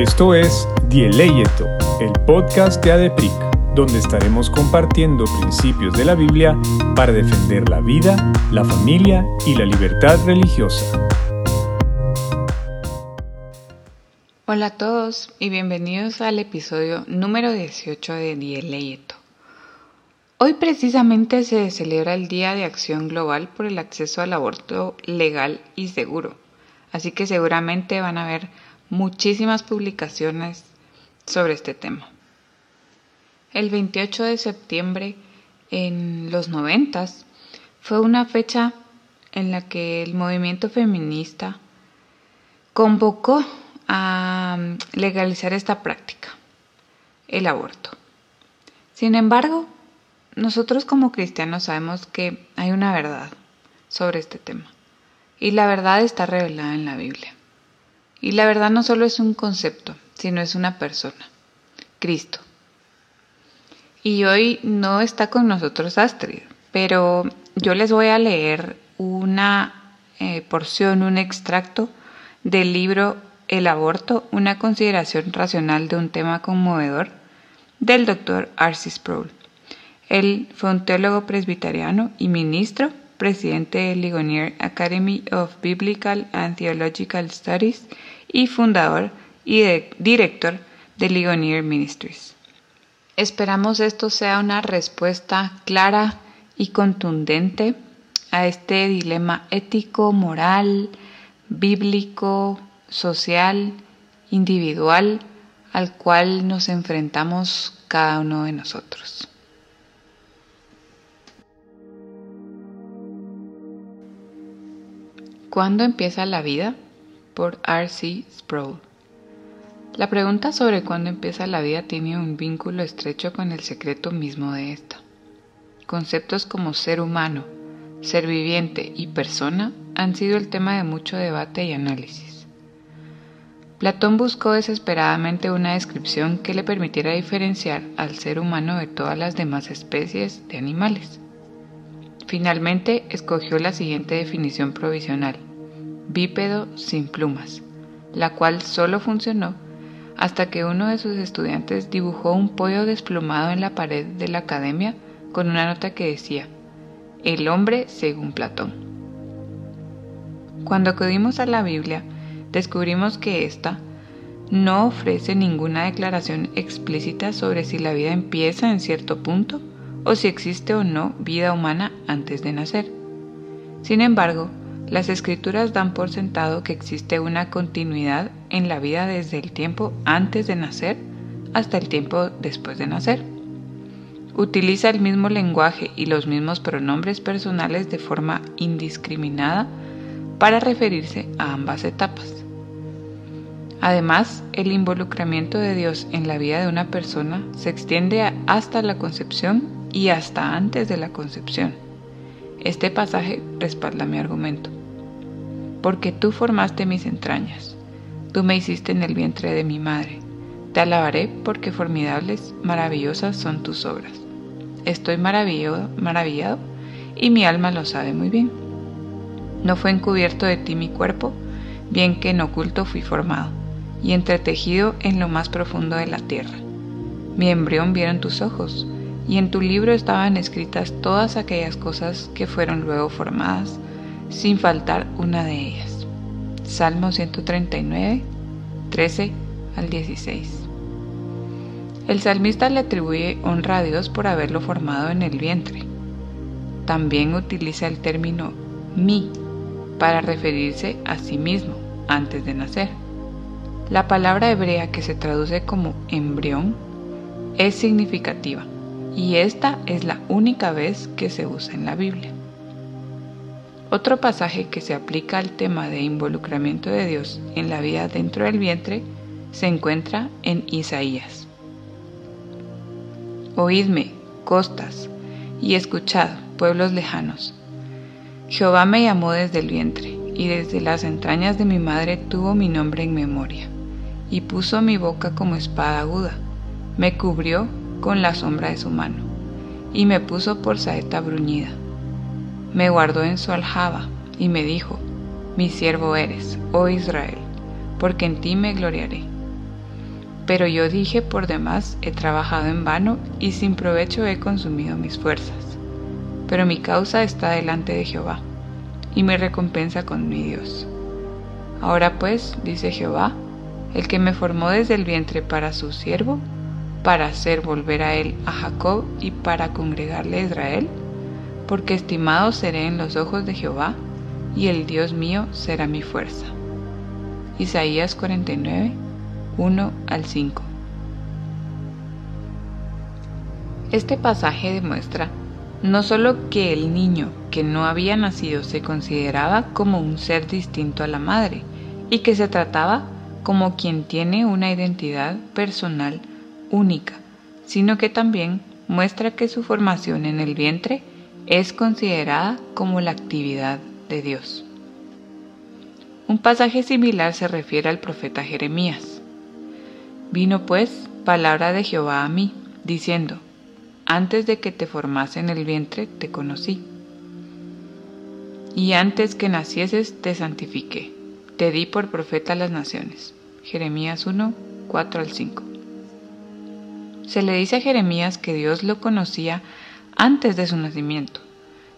Esto es Dieleyeto, el podcast de ADEPIC, donde estaremos compartiendo principios de la Biblia para defender la vida, la familia y la libertad religiosa. Hola a todos y bienvenidos al episodio número 18 de Dieleyeto. Hoy precisamente se celebra el Día de Acción Global por el acceso al aborto legal y seguro, así que seguramente van a ver muchísimas publicaciones sobre este tema. El 28 de septiembre en los noventas fue una fecha en la que el movimiento feminista convocó a legalizar esta práctica, el aborto. Sin embargo, nosotros como cristianos sabemos que hay una verdad sobre este tema y la verdad está revelada en la Biblia. Y la verdad no solo es un concepto, sino es una persona, Cristo. Y hoy no está con nosotros Astrid, pero yo les voy a leer una eh, porción, un extracto del libro El aborto, una consideración racional de un tema conmovedor del doctor Arcis Sproul. Él fue un teólogo presbiteriano y ministro presidente de Ligonier Academy of Biblical and Theological Studies y fundador y director de Ligonier Ministries. Esperamos esto sea una respuesta clara y contundente a este dilema ético, moral, bíblico, social, individual al cual nos enfrentamos cada uno de nosotros. ¿Cuándo empieza la vida? por R.C. Sproul. La pregunta sobre cuándo empieza la vida tiene un vínculo estrecho con el secreto mismo de esta. Conceptos como ser humano, ser viviente y persona han sido el tema de mucho debate y análisis. Platón buscó desesperadamente una descripción que le permitiera diferenciar al ser humano de todas las demás especies de animales. Finalmente escogió la siguiente definición provisional, bípedo sin plumas, la cual solo funcionó hasta que uno de sus estudiantes dibujó un pollo desplumado en la pared de la academia con una nota que decía, El hombre según Platón. Cuando acudimos a la Biblia, descubrimos que ésta no ofrece ninguna declaración explícita sobre si la vida empieza en cierto punto o si existe o no vida humana antes de nacer. Sin embargo, las escrituras dan por sentado que existe una continuidad en la vida desde el tiempo antes de nacer hasta el tiempo después de nacer. Utiliza el mismo lenguaje y los mismos pronombres personales de forma indiscriminada para referirse a ambas etapas. Además, el involucramiento de Dios en la vida de una persona se extiende hasta la concepción y hasta antes de la concepción. Este pasaje respalda mi argumento. Porque tú formaste mis entrañas, tú me hiciste en el vientre de mi madre. Te alabaré porque formidables, maravillosas son tus obras. Estoy maravillado, maravillado y mi alma lo sabe muy bien. No fue encubierto de ti mi cuerpo, bien que en oculto fui formado y entretejido en lo más profundo de la tierra. Mi embrión vieron tus ojos y en tu libro estaban escritas todas aquellas cosas que fueron luego formadas, sin faltar una de ellas. Salmo 139, 13 al 16. El salmista le atribuye honra a Dios por haberlo formado en el vientre. También utiliza el término mi para referirse a sí mismo antes de nacer. La palabra hebrea que se traduce como embrión es significativa y esta es la única vez que se usa en la Biblia. Otro pasaje que se aplica al tema de involucramiento de Dios en la vida dentro del vientre se encuentra en Isaías. Oídme, costas, y escuchad, pueblos lejanos. Jehová me llamó desde el vientre, y desde las entrañas de mi madre tuvo mi nombre en memoria, y puso mi boca como espada aguda, me cubrió con la sombra de su mano, y me puso por saeta bruñida. Me guardó en su aljaba, y me dijo, Mi siervo eres, oh Israel, porque en ti me gloriaré. Pero yo dije por demás, he trabajado en vano y sin provecho he consumido mis fuerzas. Pero mi causa está delante de Jehová, y mi recompensa con mi Dios. Ahora pues, dice Jehová, el que me formó desde el vientre para su siervo, para hacer volver a él a Jacob y para congregarle a Israel, porque estimado seré en los ojos de Jehová, y el Dios mío será mi fuerza. Isaías 49, 1 al 5. Este pasaje demuestra no solo que el niño que no había nacido se consideraba como un ser distinto a la madre y que se trataba como quien tiene una identidad personal única, sino que también muestra que su formación en el vientre es considerada como la actividad de Dios. Un pasaje similar se refiere al profeta Jeremías. Vino pues palabra de Jehová a mí, diciendo, antes de que te formase en el vientre te conocí, y antes que nacieses te santifiqué, te di por profeta a las naciones. Jeremías 1, 4 al 5. Se le dice a Jeremías que Dios lo conocía antes de su nacimiento.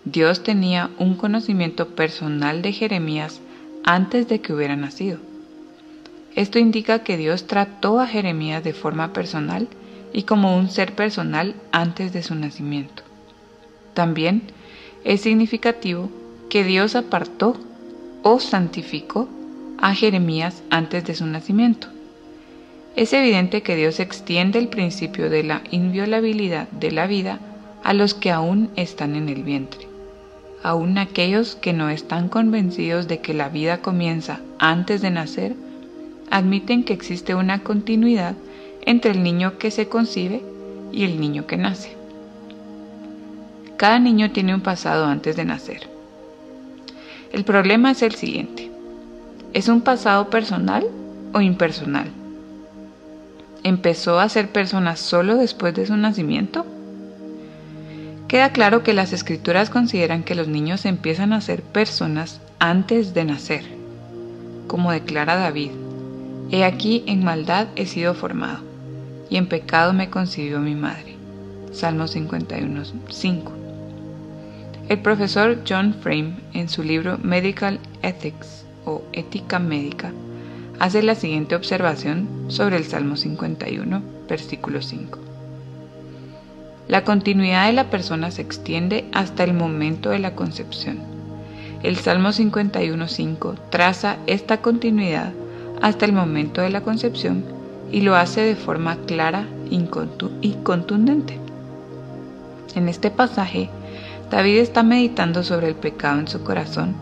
Dios tenía un conocimiento personal de Jeremías antes de que hubiera nacido. Esto indica que Dios trató a Jeremías de forma personal y como un ser personal antes de su nacimiento. También es significativo que Dios apartó o santificó a Jeremías antes de su nacimiento. Es evidente que Dios extiende el principio de la inviolabilidad de la vida a los que aún están en el vientre. Aún aquellos que no están convencidos de que la vida comienza antes de nacer, admiten que existe una continuidad entre el niño que se concibe y el niño que nace. Cada niño tiene un pasado antes de nacer. El problema es el siguiente. ¿Es un pasado personal o impersonal? ¿Empezó a ser persona solo después de su nacimiento? Queda claro que las escrituras consideran que los niños empiezan a ser personas antes de nacer, como declara David. He aquí en maldad he sido formado, y en pecado me concibió mi madre. Salmo 51, 5. El profesor John Frame, en su libro Medical Ethics o Ética Médica, hace la siguiente observación sobre el Salmo 51, versículo 5. La continuidad de la persona se extiende hasta el momento de la concepción. El Salmo 51.5 traza esta continuidad hasta el momento de la concepción y lo hace de forma clara y contundente. En este pasaje, David está meditando sobre el pecado en su corazón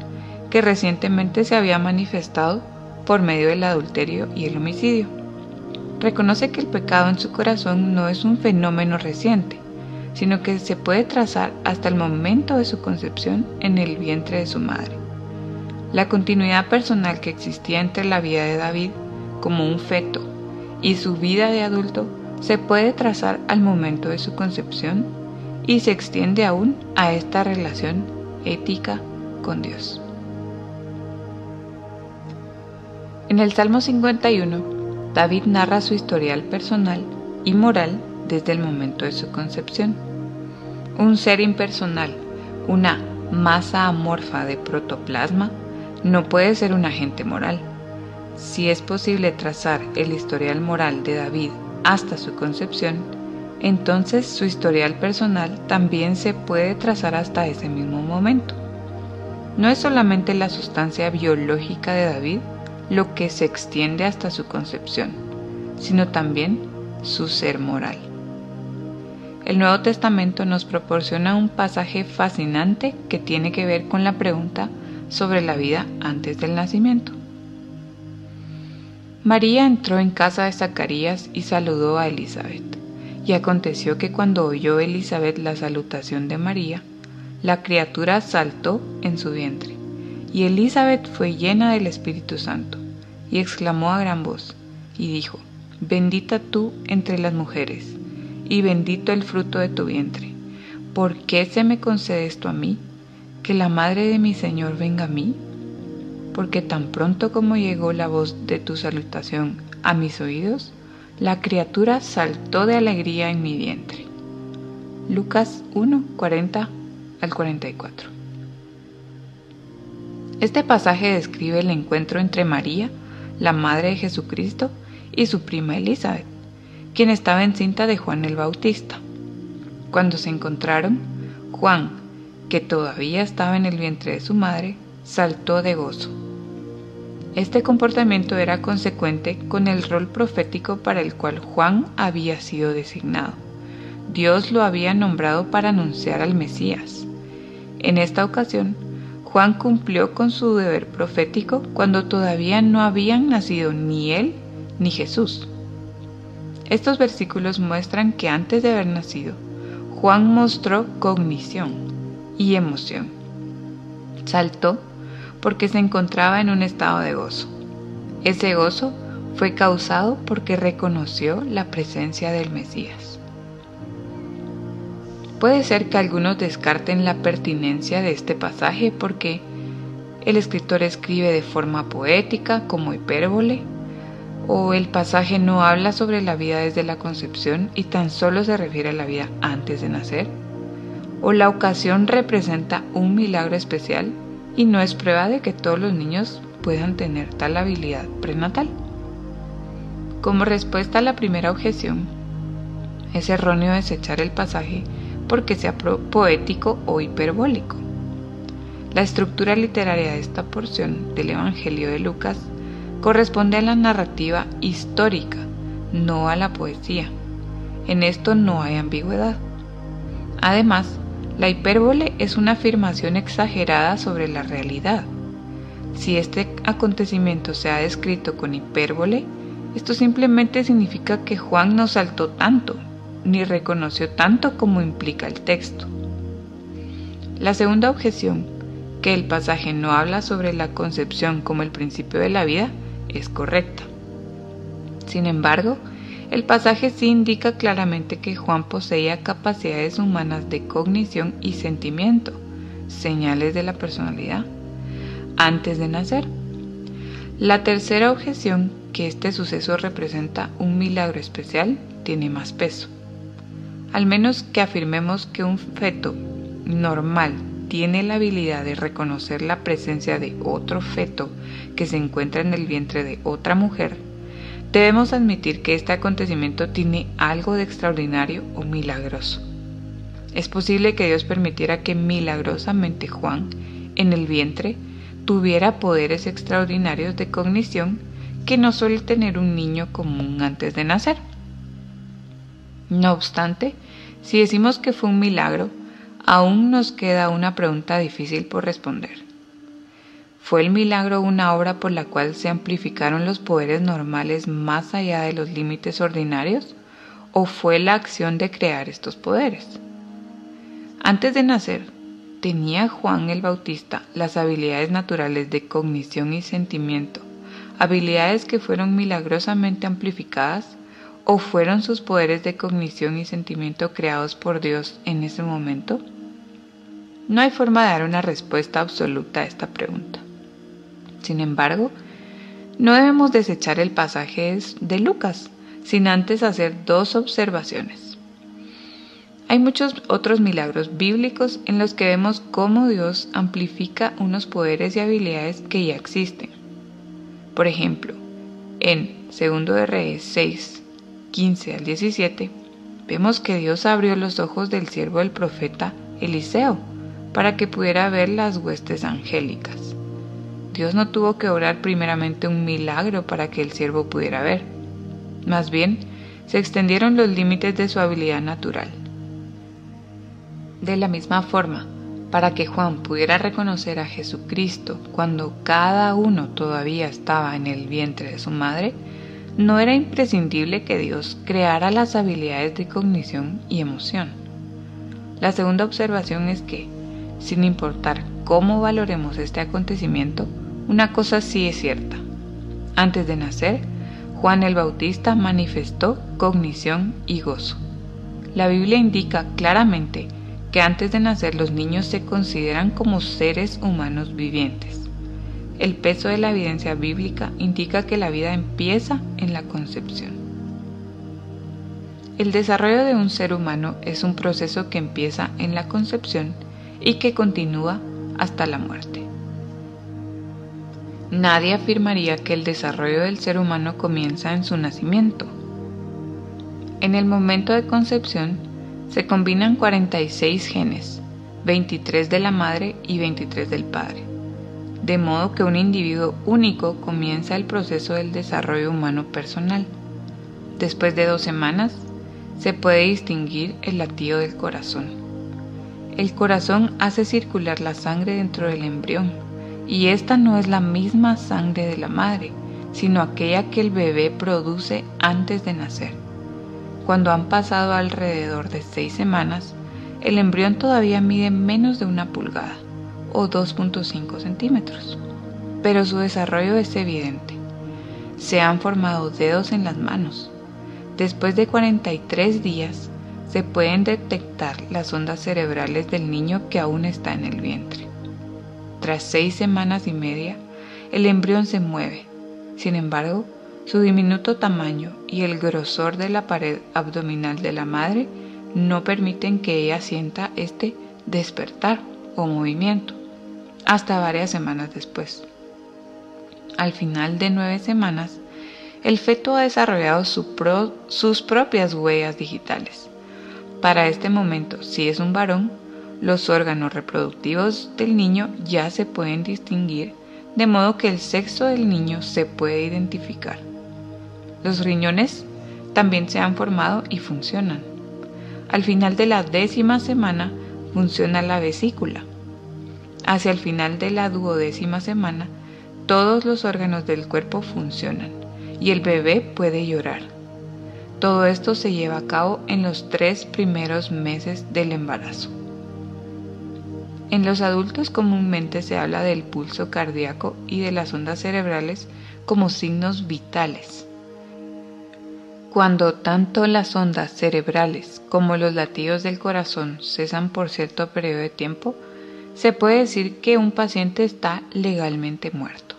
que recientemente se había manifestado por medio del adulterio y el homicidio. Reconoce que el pecado en su corazón no es un fenómeno reciente, sino que se puede trazar hasta el momento de su concepción en el vientre de su madre. La continuidad personal que existía entre la vida de David como un feto y su vida de adulto se puede trazar al momento de su concepción y se extiende aún a esta relación ética con Dios. En el Salmo 51, David narra su historial personal y moral desde el momento de su concepción. Un ser impersonal, una masa amorfa de protoplasma, no puede ser un agente moral. Si es posible trazar el historial moral de David hasta su concepción, entonces su historial personal también se puede trazar hasta ese mismo momento. No es solamente la sustancia biológica de David, lo que se extiende hasta su concepción, sino también su ser moral. El Nuevo Testamento nos proporciona un pasaje fascinante que tiene que ver con la pregunta sobre la vida antes del nacimiento. María entró en casa de Zacarías y saludó a Elizabeth. Y aconteció que cuando oyó Elizabeth la salutación de María, la criatura saltó en su vientre. Y Elizabeth fue llena del Espíritu Santo, y exclamó a gran voz, y dijo, Bendita tú entre las mujeres, y bendito el fruto de tu vientre. ¿Por qué se me concede esto a mí? Que la madre de mi Señor venga a mí. Porque tan pronto como llegó la voz de tu salutación a mis oídos, la criatura saltó de alegría en mi vientre. Lucas 1, 40 al 44. Este pasaje describe el encuentro entre María, la madre de Jesucristo, y su prima Elizabeth, quien estaba encinta de Juan el Bautista. Cuando se encontraron, Juan, que todavía estaba en el vientre de su madre, saltó de gozo. Este comportamiento era consecuente con el rol profético para el cual Juan había sido designado. Dios lo había nombrado para anunciar al Mesías. En esta ocasión, Juan cumplió con su deber profético cuando todavía no habían nacido ni él ni Jesús. Estos versículos muestran que antes de haber nacido, Juan mostró cognición y emoción. Saltó porque se encontraba en un estado de gozo. Ese gozo fue causado porque reconoció la presencia del Mesías. Puede ser que algunos descarten la pertinencia de este pasaje porque el escritor escribe de forma poética como hipérbole, o el pasaje no habla sobre la vida desde la concepción y tan solo se refiere a la vida antes de nacer, o la ocasión representa un milagro especial y no es prueba de que todos los niños puedan tener tal habilidad prenatal. Como respuesta a la primera objeción, es erróneo desechar el pasaje porque sea poético o hiperbólico. La estructura literaria de esta porción del Evangelio de Lucas corresponde a la narrativa histórica, no a la poesía. En esto no hay ambigüedad. Además, la hipérbole es una afirmación exagerada sobre la realidad. Si este acontecimiento se ha descrito con hipérbole, esto simplemente significa que Juan no saltó tanto, ni reconoció tanto como implica el texto. La segunda objeción, que el pasaje no habla sobre la concepción como el principio de la vida, es correcta. Sin embargo, el pasaje sí indica claramente que Juan poseía capacidades humanas de cognición y sentimiento, señales de la personalidad, antes de nacer. La tercera objeción, que este suceso representa un milagro especial, tiene más peso. Al menos que afirmemos que un feto normal tiene la habilidad de reconocer la presencia de otro feto que se encuentra en el vientre de otra mujer, Debemos admitir que este acontecimiento tiene algo de extraordinario o milagroso. Es posible que Dios permitiera que milagrosamente Juan, en el vientre, tuviera poderes extraordinarios de cognición que no suele tener un niño común antes de nacer. No obstante, si decimos que fue un milagro, aún nos queda una pregunta difícil por responder. ¿Fue el milagro una obra por la cual se amplificaron los poderes normales más allá de los límites ordinarios? ¿O fue la acción de crear estos poderes? Antes de nacer, ¿tenía Juan el Bautista las habilidades naturales de cognición y sentimiento, habilidades que fueron milagrosamente amplificadas? ¿O fueron sus poderes de cognición y sentimiento creados por Dios en ese momento? No hay forma de dar una respuesta absoluta a esta pregunta. Sin embargo, no debemos desechar el pasaje de Lucas, sin antes hacer dos observaciones. Hay muchos otros milagros bíblicos en los que vemos cómo Dios amplifica unos poderes y habilidades que ya existen. Por ejemplo, en 2 de Reyes 6, 15 al 17, vemos que Dios abrió los ojos del siervo del profeta Eliseo para que pudiera ver las huestes angélicas. Dios no tuvo que orar primeramente un milagro para que el siervo pudiera ver. Más bien, se extendieron los límites de su habilidad natural. De la misma forma, para que Juan pudiera reconocer a Jesucristo cuando cada uno todavía estaba en el vientre de su madre, no era imprescindible que Dios creara las habilidades de cognición y emoción. La segunda observación es que, sin importar cómo valoremos este acontecimiento, una cosa sí es cierta. Antes de nacer, Juan el Bautista manifestó cognición y gozo. La Biblia indica claramente que antes de nacer los niños se consideran como seres humanos vivientes. El peso de la evidencia bíblica indica que la vida empieza en la concepción. El desarrollo de un ser humano es un proceso que empieza en la concepción y que continúa hasta la muerte. Nadie afirmaría que el desarrollo del ser humano comienza en su nacimiento. En el momento de concepción se combinan 46 genes, 23 de la madre y 23 del padre, de modo que un individuo único comienza el proceso del desarrollo humano personal. Después de dos semanas, se puede distinguir el latido del corazón. El corazón hace circular la sangre dentro del embrión y esta no es la misma sangre de la madre, sino aquella que el bebé produce antes de nacer. Cuando han pasado alrededor de seis semanas, el embrión todavía mide menos de una pulgada o 2.5 centímetros, pero su desarrollo es evidente. Se han formado dedos en las manos, Después de 43 días, se pueden detectar las ondas cerebrales del niño que aún está en el vientre. Tras seis semanas y media, el embrión se mueve. Sin embargo, su diminuto tamaño y el grosor de la pared abdominal de la madre no permiten que ella sienta este despertar o movimiento hasta varias semanas después. Al final de nueve semanas, el feto ha desarrollado sus propias huellas digitales. Para este momento, si es un varón, los órganos reproductivos del niño ya se pueden distinguir, de modo que el sexo del niño se puede identificar. Los riñones también se han formado y funcionan. Al final de la décima semana funciona la vesícula. Hacia el final de la duodécima semana, todos los órganos del cuerpo funcionan y el bebé puede llorar. Todo esto se lleva a cabo en los tres primeros meses del embarazo. En los adultos comúnmente se habla del pulso cardíaco y de las ondas cerebrales como signos vitales. Cuando tanto las ondas cerebrales como los latidos del corazón cesan por cierto periodo de tiempo, se puede decir que un paciente está legalmente muerto.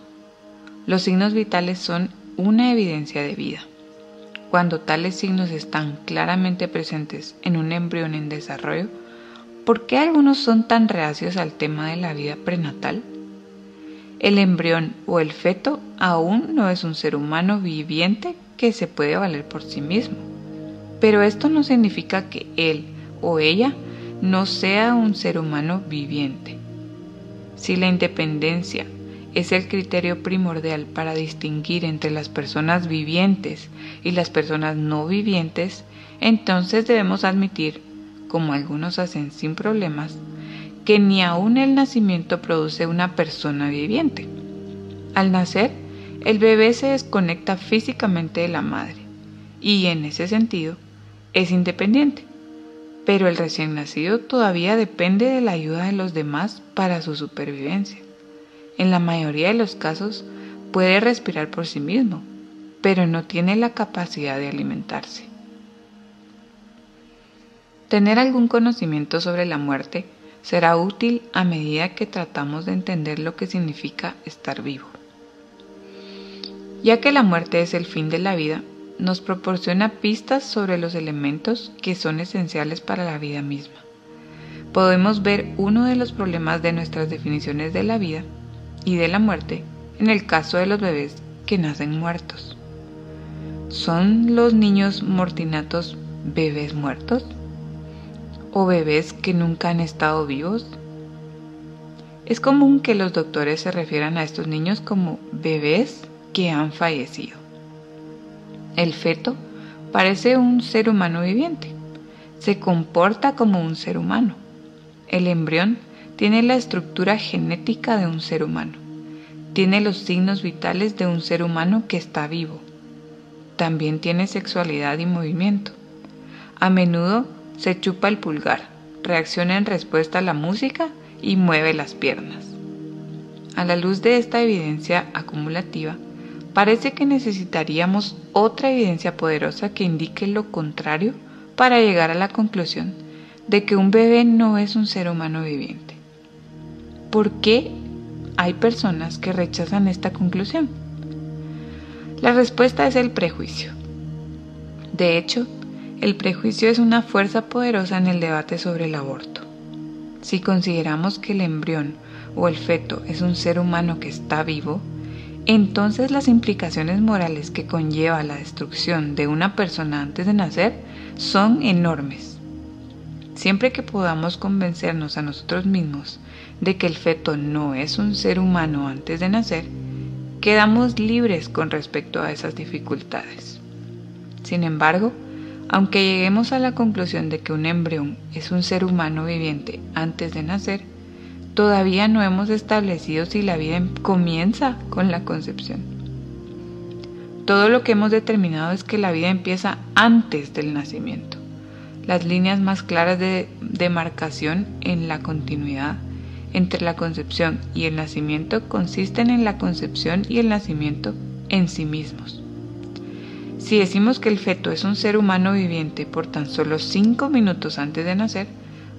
Los signos vitales son una evidencia de vida. Cuando tales signos están claramente presentes en un embrión en desarrollo, ¿por qué algunos son tan reacios al tema de la vida prenatal? El embrión o el feto aún no es un ser humano viviente que se puede valer por sí mismo. Pero esto no significa que él o ella no sea un ser humano viviente. Si la independencia es el criterio primordial para distinguir entre las personas vivientes y las personas no vivientes, entonces debemos admitir, como algunos hacen sin problemas, que ni aún el nacimiento produce una persona viviente. Al nacer, el bebé se desconecta físicamente de la madre y en ese sentido es independiente, pero el recién nacido todavía depende de la ayuda de los demás para su supervivencia. En la mayoría de los casos puede respirar por sí mismo, pero no tiene la capacidad de alimentarse. Tener algún conocimiento sobre la muerte será útil a medida que tratamos de entender lo que significa estar vivo. Ya que la muerte es el fin de la vida, nos proporciona pistas sobre los elementos que son esenciales para la vida misma. Podemos ver uno de los problemas de nuestras definiciones de la vida y de la muerte en el caso de los bebés que nacen muertos. ¿Son los niños mortinatos bebés muertos? ¿O bebés que nunca han estado vivos? Es común que los doctores se refieran a estos niños como bebés que han fallecido. El feto parece un ser humano viviente. Se comporta como un ser humano. El embrión tiene la estructura genética de un ser humano. Tiene los signos vitales de un ser humano que está vivo. También tiene sexualidad y movimiento. A menudo se chupa el pulgar, reacciona en respuesta a la música y mueve las piernas. A la luz de esta evidencia acumulativa, parece que necesitaríamos otra evidencia poderosa que indique lo contrario para llegar a la conclusión de que un bebé no es un ser humano viviente. ¿Por qué hay personas que rechazan esta conclusión? La respuesta es el prejuicio. De hecho, el prejuicio es una fuerza poderosa en el debate sobre el aborto. Si consideramos que el embrión o el feto es un ser humano que está vivo, entonces las implicaciones morales que conlleva la destrucción de una persona antes de nacer son enormes. Siempre que podamos convencernos a nosotros mismos de que el feto no es un ser humano antes de nacer, quedamos libres con respecto a esas dificultades. Sin embargo, aunque lleguemos a la conclusión de que un embrión es un ser humano viviente antes de nacer, todavía no hemos establecido si la vida comienza con la concepción. Todo lo que hemos determinado es que la vida empieza antes del nacimiento. Las líneas más claras de demarcación en la continuidad entre la concepción y el nacimiento consisten en la concepción y el nacimiento en sí mismos. Si decimos que el feto es un ser humano viviente por tan solo cinco minutos antes de nacer,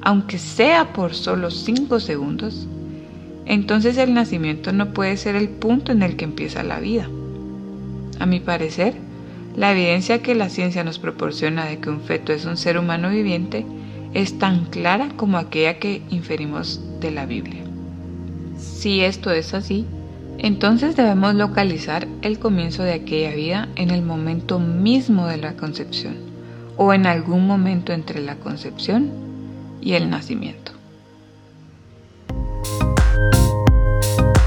aunque sea por solo 5 segundos, entonces el nacimiento no puede ser el punto en el que empieza la vida. A mi parecer, la evidencia que la ciencia nos proporciona de que un feto es un ser humano viviente es tan clara como aquella que inferimos de la Biblia. Si esto es así, entonces debemos localizar el comienzo de aquella vida en el momento mismo de la concepción o en algún momento entre la concepción y el nacimiento.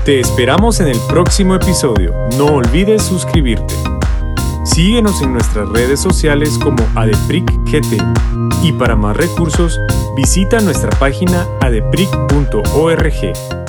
Te esperamos en el próximo episodio. No olvides suscribirte. Síguenos en nuestras redes sociales como ADEPRICGT y para más recursos visita nuestra página adepric.org.